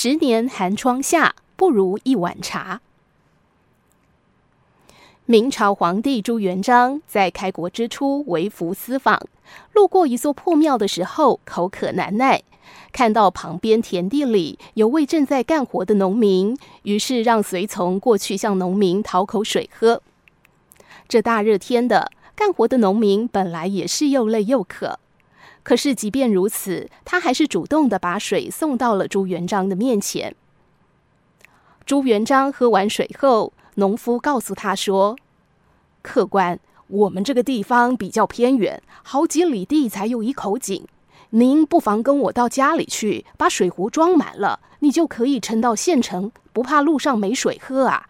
十年寒窗下，不如一碗茶。明朝皇帝朱元璋在开国之初微服私访，路过一座破庙的时候，口渴难耐，看到旁边田地里有位正在干活的农民，于是让随从过去向农民讨口水喝。这大热天的，干活的农民本来也是又累又渴，可是即便如此，他还是主动的把水送到了朱元璋的面前。朱元璋喝完水后，农夫告诉他说：“客官，我们这个地方比较偏远，好几里地才有一口井。您不妨跟我到家里去，把水壶装满了，你就可以撑到县城，不怕路上没水喝啊。”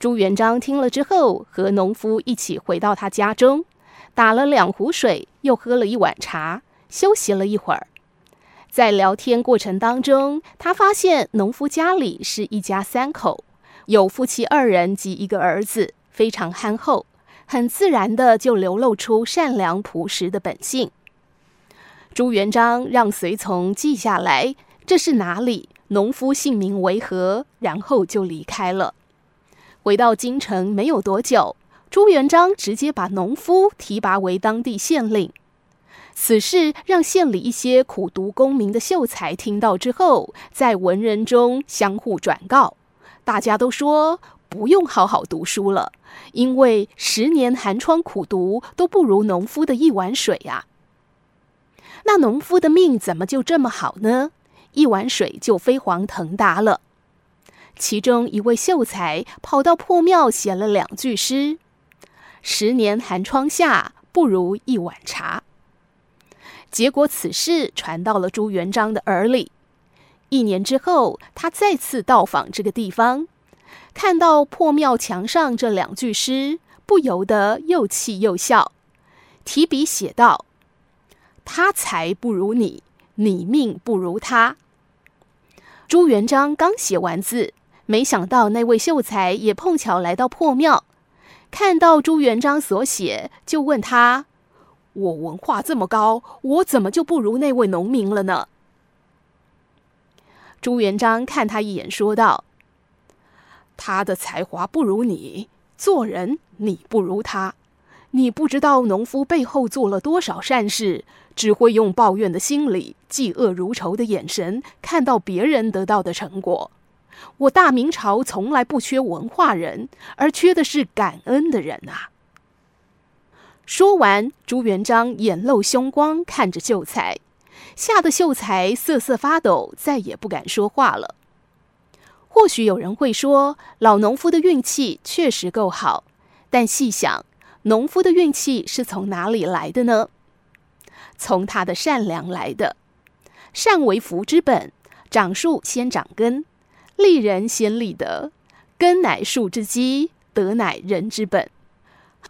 朱元璋听了之后，和农夫一起回到他家中，打了两壶水，又喝了一碗茶，休息了一会儿。在聊天过程当中，他发现农夫家里是一家三口，有夫妻二人及一个儿子，非常憨厚，很自然的就流露出善良朴实的本性。朱元璋让随从记下来这是哪里，农夫姓名为何，然后就离开了。回到京城没有多久，朱元璋直接把农夫提拔为当地县令。此事让县里一些苦读功名的秀才听到之后，在文人中相互转告，大家都说不用好好读书了，因为十年寒窗苦读都不如农夫的一碗水呀。那农夫的命怎么就这么好呢？一碗水就飞黄腾达了。其中一位秀才跑到破庙写了两句诗：“十年寒窗下，不如一碗茶。”结果，此事传到了朱元璋的耳里。一年之后，他再次到访这个地方，看到破庙墙上这两句诗，不由得又气又笑，提笔写道：“他才不如你，你命不如他。”朱元璋刚写完字，没想到那位秀才也碰巧来到破庙，看到朱元璋所写，就问他。我文化这么高，我怎么就不如那位农民了呢？朱元璋看他一眼，说道：“他的才华不如你，做人你不如他。你不知道农夫背后做了多少善事，只会用抱怨的心理、嫉恶如仇的眼神看到别人得到的成果。我大明朝从来不缺文化人，而缺的是感恩的人啊。”说完，朱元璋眼露凶光，看着秀才，吓得秀才瑟瑟发抖，再也不敢说话了。或许有人会说，老农夫的运气确实够好，但细想，农夫的运气是从哪里来的呢？从他的善良来的。善为福之本，长树先长根，立人先立德，根乃树之基，德乃人之本。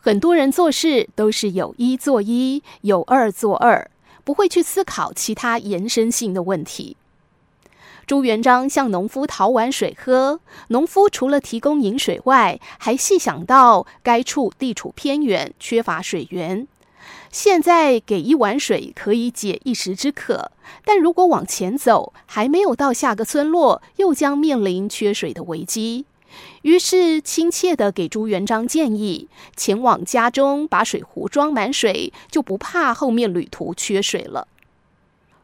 很多人做事都是有一做一，有二做二，不会去思考其他延伸性的问题。朱元璋向农夫讨碗水喝，农夫除了提供饮水外，还细想到该处地处偏远，缺乏水源。现在给一碗水可以解一时之渴，但如果往前走，还没有到下个村落，又将面临缺水的危机。于是亲切地给朱元璋建议，前往家中把水壶装满水，就不怕后面旅途缺水了。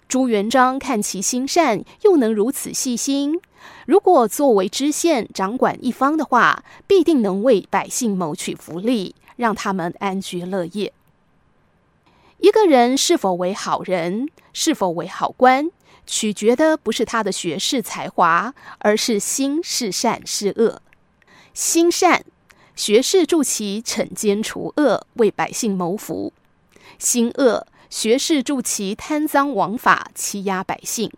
朱元璋看其心善，又能如此细心，如果作为知县掌管一方的话，必定能为百姓谋取福利，让他们安居乐业。一个人是否为好人，是否为好官，取决的不是他的学识才华，而是心是善是恶。心善，学士助其惩奸除恶，为百姓谋福；心恶，学士助其贪赃枉法，欺压百姓。